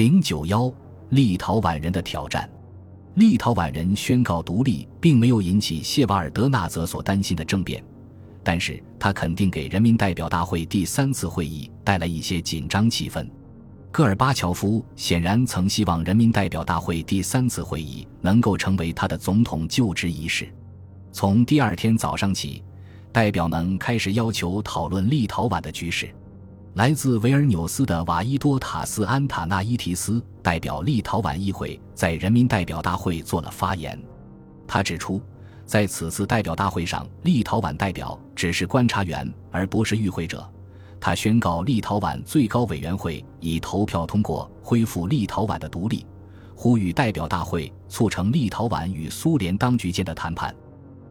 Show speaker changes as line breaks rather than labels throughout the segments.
零九幺，立陶宛人的挑战。立陶宛人宣告独立，并没有引起谢瓦尔德纳泽所担心的政变，但是他肯定给人民代表大会第三次会议带来一些紧张气氛。戈尔巴乔夫显然曾希望人民代表大会第三次会议能够成为他的总统就职仪式。从第二天早上起，代表们开始要求讨论立陶宛的局势。来自维尔纽斯的瓦伊多塔斯安塔纳伊提斯代表立陶宛议会，在人民代表大会做了发言。他指出，在此次代表大会上，立陶宛代表只是观察员，而不是与会者。他宣告，立陶宛最高委员会已投票通过恢复立陶宛的独立，呼吁代表大会促成立陶宛与苏联当局间的谈判。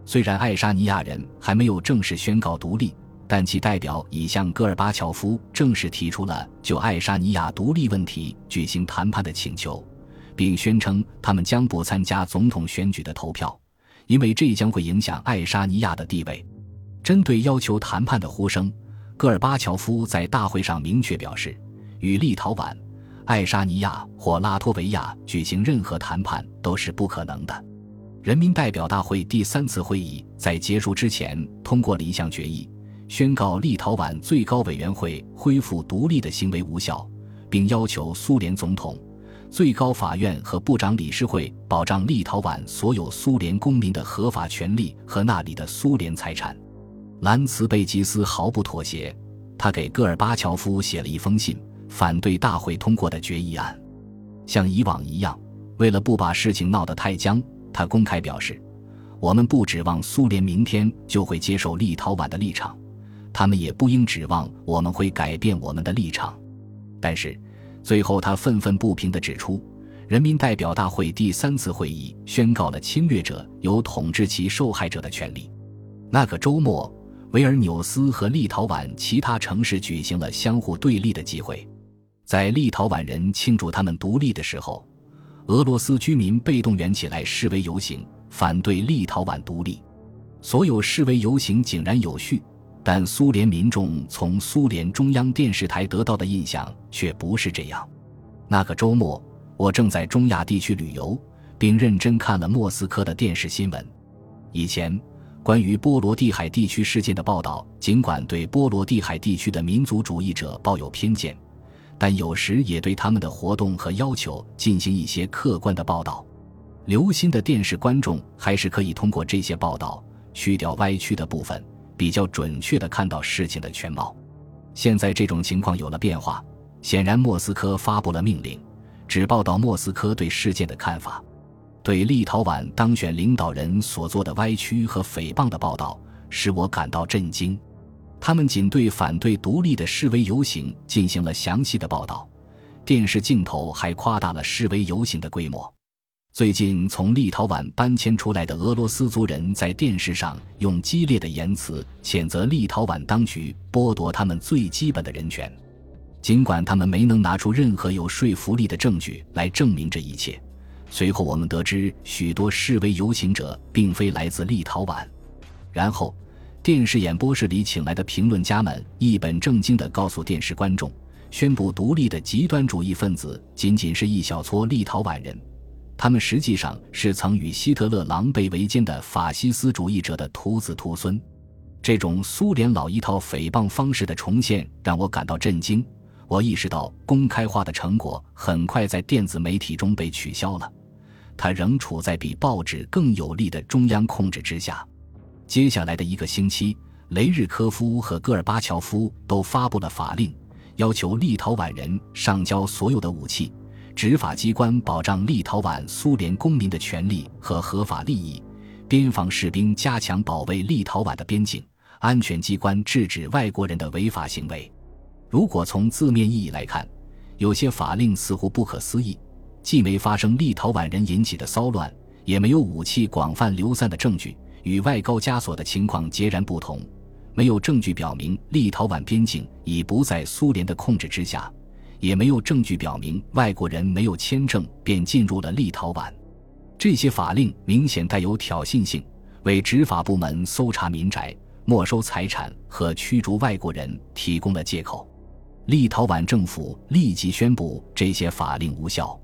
虽然爱沙尼亚人还没有正式宣告独立。但其代表已向戈尔巴乔夫正式提出了就爱沙尼亚独立问题举行谈判的请求，并宣称他们将不参加总统选举的投票，因为这将会影响爱沙尼亚的地位。针对要求谈判的呼声，戈尔巴乔夫在大会上明确表示，与立陶宛、爱沙尼亚或拉脱维亚举行任何谈判都是不可能的。人民代表大会第三次会议在结束之前通过了一项决议。宣告立陶宛最高委员会恢复独立的行为无效，并要求苏联总统、最高法院和部长理事会保障立陶宛所有苏联公民的合法权利和那里的苏联财产。兰茨贝吉斯毫不妥协，他给戈尔巴乔夫写了一封信，反对大会通过的决议案。像以往一样，为了不把事情闹得太僵，他公开表示：“我们不指望苏联明天就会接受立陶宛的立场。”他们也不应指望我们会改变我们的立场，但是最后他愤愤不平地指出，人民代表大会第三次会议宣告了侵略者有统治其受害者的权利。那个周末，维尔纽斯和立陶宛其他城市举行了相互对立的集会，在立陶宛人庆祝他们独立的时候，俄罗斯居民被动员起来示威游行，反对立陶宛独立。所有示威游行井然有序。但苏联民众从苏联中央电视台得到的印象却不是这样。那个周末，我正在中亚地区旅游，并认真看了莫斯科的电视新闻。以前，关于波罗的海地区事件的报道，尽管对波罗的海地区的民族主义者抱有偏见，但有时也对他们的活动和要求进行一些客观的报道。留心的电视观众还是可以通过这些报道去掉歪曲的部分。比较准确地看到事情的全貌。现在这种情况有了变化，显然莫斯科发布了命令，只报道莫斯科对事件的看法。对立陶宛当选领导人所做的歪曲和诽谤的报道使我感到震惊。他们仅对反对独立的示威游行进行了详细的报道，电视镜头还夸大了示威游行的规模。最近从立陶宛搬迁出来的俄罗斯族人在电视上用激烈的言辞谴责立陶宛当局剥夺他们最基本的人权，尽管他们没能拿出任何有说服力的证据来证明这一切。随后我们得知，许多示威游行者并非来自立陶宛。然后，电视演播室里请来的评论家们一本正经地告诉电视观众，宣布独立的极端主义分子仅仅是一小撮立陶宛人。他们实际上是曾与希特勒狼狈为奸的法西斯主义者的徒子徒孙，这种苏联老一套诽谤方式的重现让我感到震惊。我意识到公开化的成果很快在电子媒体中被取消了，它仍处在比报纸更有力的中央控制之下。接下来的一个星期，雷日科夫和戈尔巴乔夫都发布了法令，要求立陶宛人上交所有的武器。执法机关保障立陶宛苏联公民的权利和合法利益，边防士兵加强保卫立陶宛的边境，安全机关制止外国人的违法行为。如果从字面意义来看，有些法令似乎不可思议，既没发生立陶宛人引起的骚乱，也没有武器广泛流散的证据，与外高加索的情况截然不同。没有证据表明立陶宛边境已不在苏联的控制之下。也没有证据表明外国人没有签证便进入了立陶宛。这些法令明显带有挑衅性，为执法部门搜查民宅、没收财产和驱逐外国人提供了借口。立陶宛政府立即宣布这些法令无效。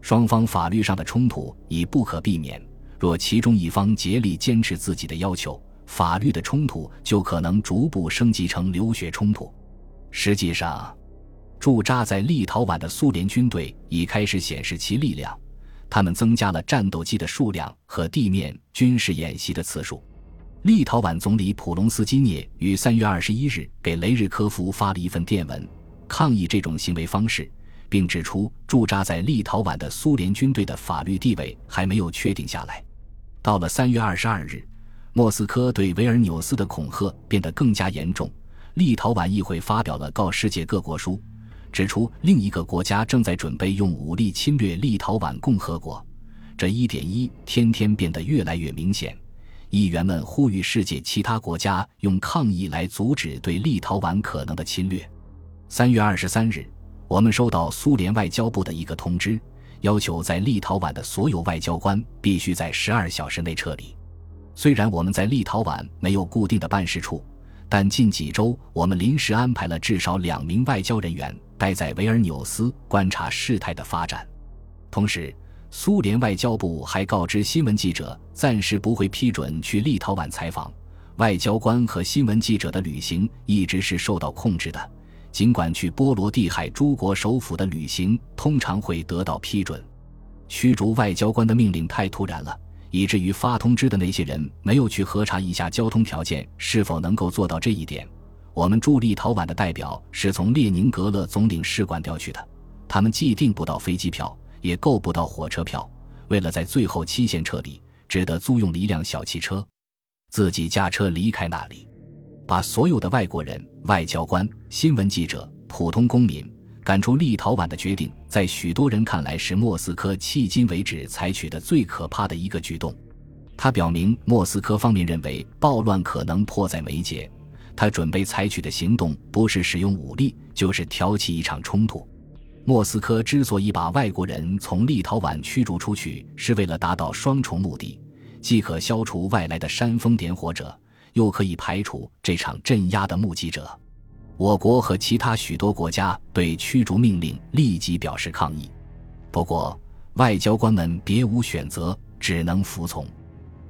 双方法律上的冲突已不可避免。若其中一方竭力坚持自己的要求，法律的冲突就可能逐步升级成流血冲突。实际上，驻扎在立陶宛的苏联军队已开始显示其力量，他们增加了战斗机的数量和地面军事演习的次数。立陶宛总理普隆斯基涅于三月二十一日给雷日科夫发了一份电文，抗议这种行为方式。并指出，驻扎在立陶宛的苏联军队的法律地位还没有确定下来。到了三月二十二日，莫斯科对维尔纽斯的恐吓变得更加严重。立陶宛议会发表了告世界各国书，指出另一个国家正在准备用武力侵略立陶宛共和国。这一点一天天变得越来越明显。议员们呼吁世界其他国家用抗议来阻止对立陶宛可能的侵略。三月二十三日。我们收到苏联外交部的一个通知，要求在立陶宛的所有外交官必须在十二小时内撤离。虽然我们在立陶宛没有固定的办事处，但近几周我们临时安排了至少两名外交人员待在维尔纽斯观察事态的发展。同时，苏联外交部还告知新闻记者，暂时不会批准去立陶宛采访。外交官和新闻记者的旅行一直是受到控制的。尽管去波罗的海诸国首府的旅行通常会得到批准，驱逐外交官的命令太突然了，以至于发通知的那些人没有去核查一下交通条件是否能够做到这一点。我们驻立陶宛的代表是从列宁格勒总领事馆调去的，他们既订不到飞机票，也购不到火车票，为了在最后期限撤离，只得租用了一辆小汽车，自己驾车离开那里。把所有的外国人、外交官、新闻记者、普通公民赶出立陶宛的决定，在许多人看来是莫斯科迄今为止采取的最可怕的一个举动。他表明，莫斯科方面认为暴乱可能迫在眉睫，他准备采取的行动不是使用武力，就是挑起一场冲突。莫斯科之所以把外国人从立陶宛驱逐出去，是为了达到双重目的：既可消除外来的煽风点火者。又可以排除这场镇压的目击者。我国和其他许多国家对驱逐命令立即表示抗议。不过，外交官们别无选择，只能服从。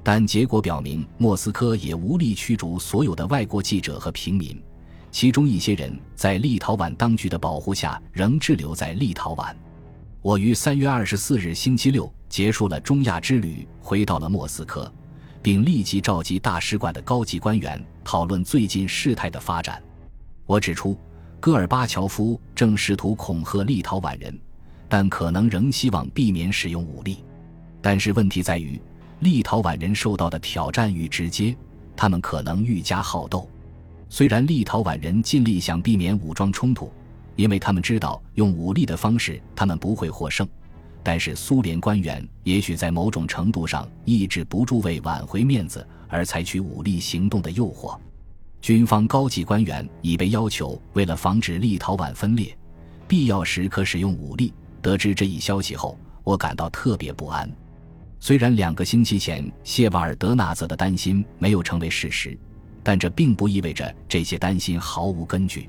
但结果表明，莫斯科也无力驱逐所有的外国记者和平民。其中一些人在立陶宛当局的保护下仍滞留在立陶宛。我于三月二十四日星期六结束了中亚之旅，回到了莫斯科。并立即召集大使馆的高级官员讨论最近事态的发展。我指出，戈尔巴乔夫正试图恐吓立陶宛人，但可能仍希望避免使用武力。但是问题在于，立陶宛人受到的挑战愈直接，他们可能愈加好斗。虽然立陶宛人尽力想避免武装冲突，因为他们知道用武力的方式他们不会获胜。但是苏联官员也许在某种程度上抑制不住为挽回面子而采取武力行动的诱惑。军方高级官员已被要求为了防止立陶宛分裂，必要时可使用武力。得知这一消息后，我感到特别不安。虽然两个星期前谢瓦尔德纳泽的担心没有成为事实，但这并不意味着这些担心毫无根据。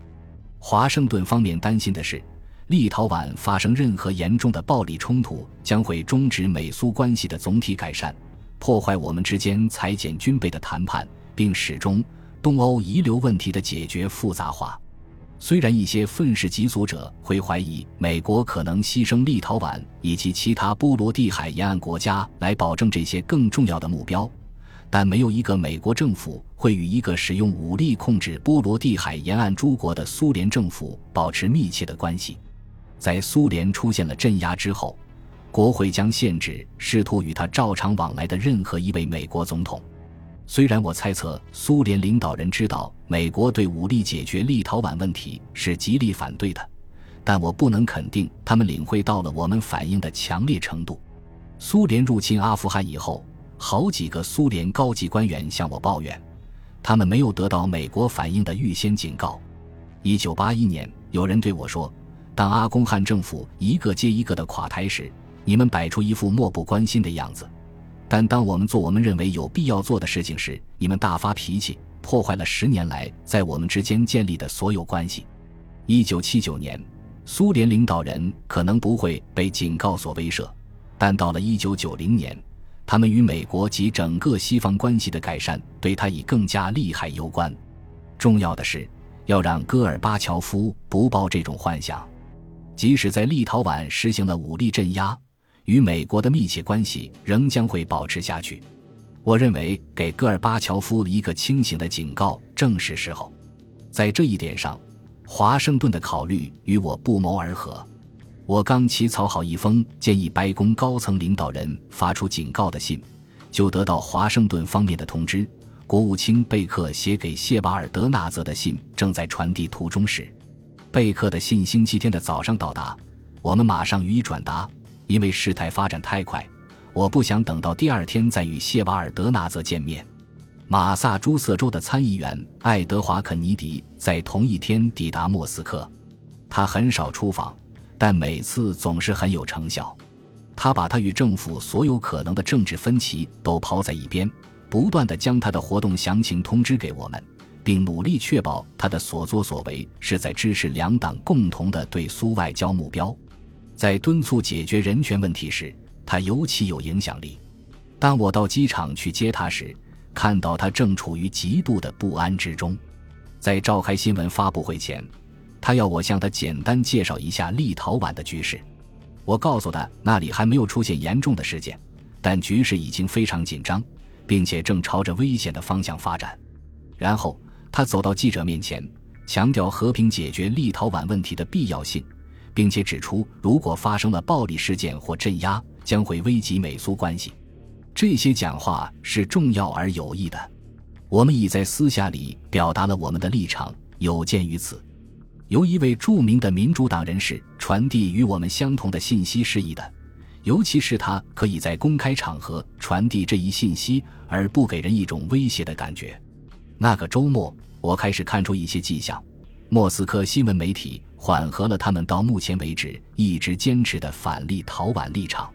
华盛顿方面担心的是。立陶宛发生任何严重的暴力冲突，将会终止美苏关系的总体改善，破坏我们之间裁减军备的谈判，并始终东欧遗留问题的解决复杂化。虽然一些愤世嫉俗者会怀疑美国可能牺牲立陶宛以及其他波罗的海沿岸国家来保证这些更重要的目标，但没有一个美国政府会与一个使用武力控制波罗的海沿岸诸国的苏联政府保持密切的关系。在苏联出现了镇压之后，国会将限制试图与他照常往来的任何一位美国总统。虽然我猜测苏联领导人知道美国对武力解决立陶宛问题是极力反对的，但我不能肯定他们领会到了我们反应的强烈程度。苏联入侵阿富汗以后，好几个苏联高级官员向我抱怨，他们没有得到美国反应的预先警告。一九八一年，有人对我说。当阿公汗政府一个接一个的垮台时，你们摆出一副漠不关心的样子；但当我们做我们认为有必要做的事情时，你们大发脾气，破坏了十年来在我们之间建立的所有关系。一九七九年，苏联领导人可能不会被警告所威慑，但到了一九九零年，他们与美国及整个西方关系的改善对他以更加利害攸关。重要的是，要让戈尔巴乔夫不抱这种幻想，即使在立陶宛实行了武力镇压，与美国的密切关系仍将会保持下去。我认为，给戈尔巴乔夫一个清醒的警告正是时候。在这一点上，华盛顿的考虑与我不谋而合。我刚起草好一封建议白宫高层领导人发出警告的信，就得到华盛顿方面的通知：国务卿贝克写给谢瓦尔德纳泽的信正在传递途中时。贝克的信星期天的早上到达，我们马上予以转达，因为事态发展太快。我不想等到第二天再与谢瓦尔德纳泽见面。马萨诸塞州的参议员爱德华·肯尼迪在同一天抵达莫斯科。他很少出访，但每次总是很有成效。他把他与政府所有可能的政治分歧都抛在一边，不断地将他的活动详情通知给我们，并努力确保他的所作所为是在支持两党共同的对苏外交目标。在敦促解决人权问题时，他尤其有影响力。当我到机场去接他时，看到他正处于极度的不安之中。在召开新闻发布会前，他要我向他简单介绍一下立陶宛的局势。我告诉他，那里还没有出现严重的事件，但局势已经非常紧张，并且正朝着危险的方向发展。然后他走到记者面前，强调和平解决立陶宛问题的必要性。并且指出，如果发生了暴力事件或镇压，将会危及美苏关系。这些讲话是重要而有益的。我们已在私下里表达了我们的立场，有鉴于此，由一位著名的民主党人士传递与我们相同的信息是宜的，尤其是他可以在公开场合传递这一信息而不给人一种威胁的感觉。那个周末，我开始看出一些迹象。莫斯科新闻媒体缓和了他们到目前为止一直坚持的反立陶宛立场。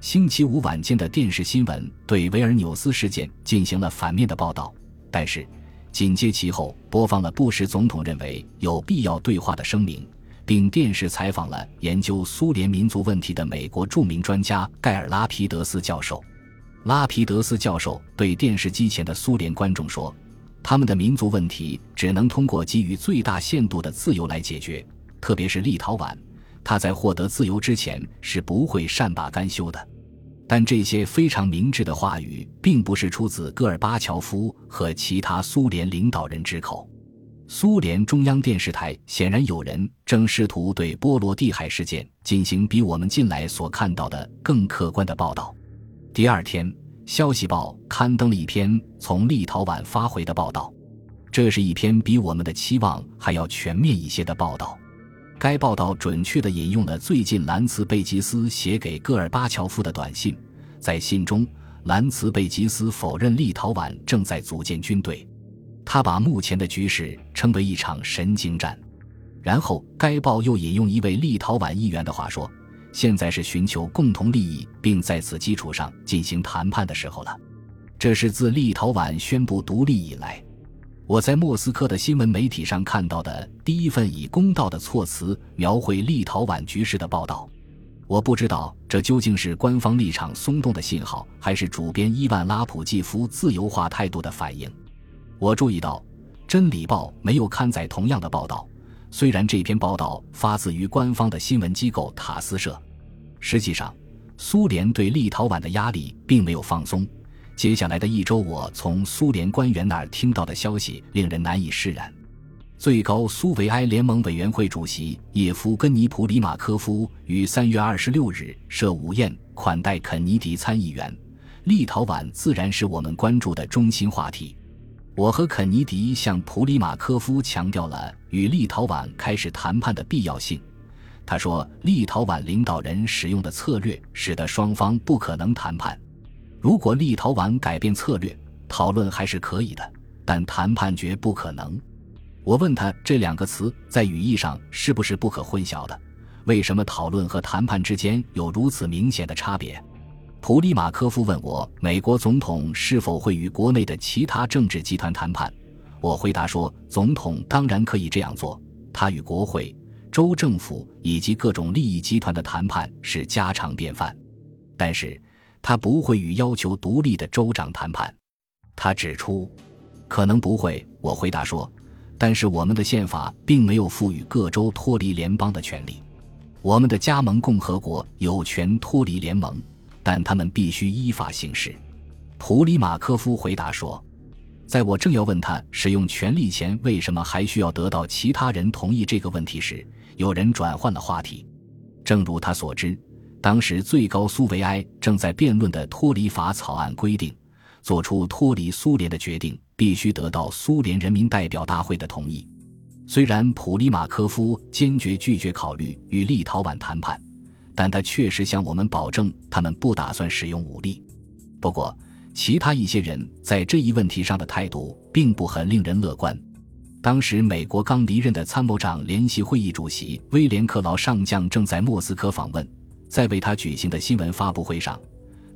星期五晚间的电视新闻对维尔纽斯事件进行了反面的报道，但是紧接其后播放了布什总统认为有必要对话的声明，并电视采访了研究苏联民族问题的美国著名专家盖尔拉皮德斯教授。拉皮德斯教授对电视机前的苏联观众说。他们的民族问题只能通过给予最大限度的自由来解决，特别是立陶宛，他在获得自由之前是不会善罢甘休的。但这些非常明智的话语并不是出自戈尔巴乔夫和其他苏联领导人之口。苏联中央电视台显然有人正试图对波罗的海事件进行比我们近来所看到的更客观的报道。第二天。《消息报》刊登了一篇从立陶宛发回的报道，这是一篇比我们的期望还要全面一些的报道。该报道准确地引用了最近兰茨贝吉斯写给戈尔巴乔夫的短信，在信中，兰茨贝吉斯否认立陶宛正在组建军队，他把目前的局势称为一场神经战。然后，该报又引用一位立陶宛议员的话说。现在是寻求共同利益，并在此基础上进行谈判的时候了。这是自立陶宛宣布独立以来，我在莫斯科的新闻媒体上看到的第一份以公道的措辞描绘立陶宛局势的报道。我不知道这究竟是官方立场松动的信号，还是主编伊万拉普季夫自由化态度的反应。我注意到，《真理报》没有刊载同样的报道。虽然这篇报道发自于官方的新闻机构塔斯社，实际上，苏联对立陶宛的压力并没有放松。接下来的一周，我从苏联官员那儿听到的消息令人难以释然。最高苏维埃联盟委员会主席叶夫根尼普里马科夫于三月二十六日设午宴款待肯尼迪参议员。立陶宛自然是我们关注的中心话题。我和肯尼迪向普里马科夫强调了与立陶宛开始谈判的必要性。他说，立陶宛领导人使用的策略使得双方不可能谈判。如果立陶宛改变策略，讨论还是可以的，但谈判绝不可能。我问他这两个词在语义上是不是不可混淆的？为什么讨论和谈判之间有如此明显的差别？普里马科夫问我：“美国总统是否会与国内的其他政治集团谈判？”我回答说：“总统当然可以这样做，他与国会、州政府以及各种利益集团的谈判是家常便饭，但是他不会与要求独立的州长谈判。他指出，可能不会。我回答说，但是我们的宪法并没有赋予各州脱离联邦的权利。我们的加盟共和国有权脱离联盟，但他们必须依法行事。普里马科夫回答说。在我正要问他使用权力前为什么还需要得到其他人同意这个问题时，有人转换了话题。正如他所知，当时最高苏维埃正在辩论的脱离法草案规定，做出脱离苏联的决定必须得到苏联人民代表大会的同意。虽然普里马科夫坚决拒绝考虑与立陶宛谈判，但他确实向我们保证他们不打算使用武力。不过，其他一些人在这一问题上的态度并不很令人乐观。当时，美国刚离任的参谋长联席会议主席威廉·克劳上将正在莫斯科访问，在为他举行的新闻发布会上，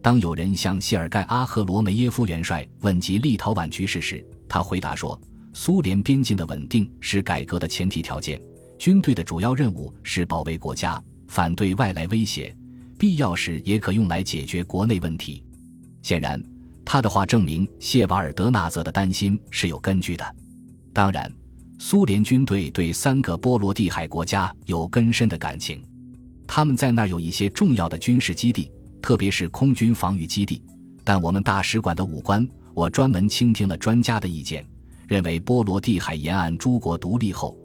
当有人向谢尔盖·阿赫罗梅耶夫元帅问及立陶宛局势时，他回答说：“苏联边境的稳定是改革的前提条件，军队的主要任务是保卫国家，反对外来威胁，必要时也可用来解决国内问题。”显然。他的话证明谢瓦尔德纳泽的担心是有根据的。当然，苏联军队对三个波罗的海国家有根深的感情，他们在那儿有一些重要的军事基地，特别是空军防御基地。但我们大使馆的武官，我专门倾听了专家的意见，认为波罗的海沿岸诸国独立后，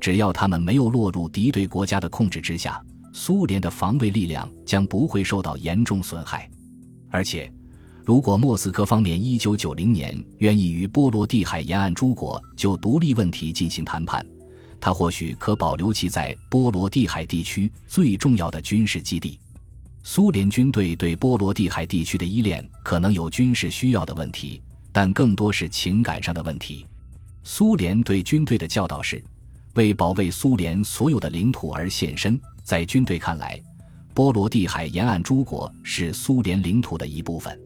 只要他们没有落入敌对国家的控制之下，苏联的防卫力量将不会受到严重损害，而且。如果莫斯科方面一九九零年愿意与波罗的海沿岸诸国就独立问题进行谈判，他或许可保留其在波罗的海地区最重要的军事基地。苏联军队对波罗的海地区的依恋可能有军事需要的问题，但更多是情感上的问题。苏联对军队的教导是：为保卫苏联所有的领土而献身。在军队看来，波罗的海沿岸诸国是苏联领土的一部分。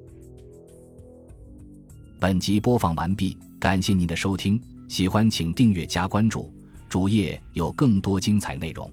本集播放完毕，感谢您的收听，喜欢请订阅加关注，主页有更多精彩内容。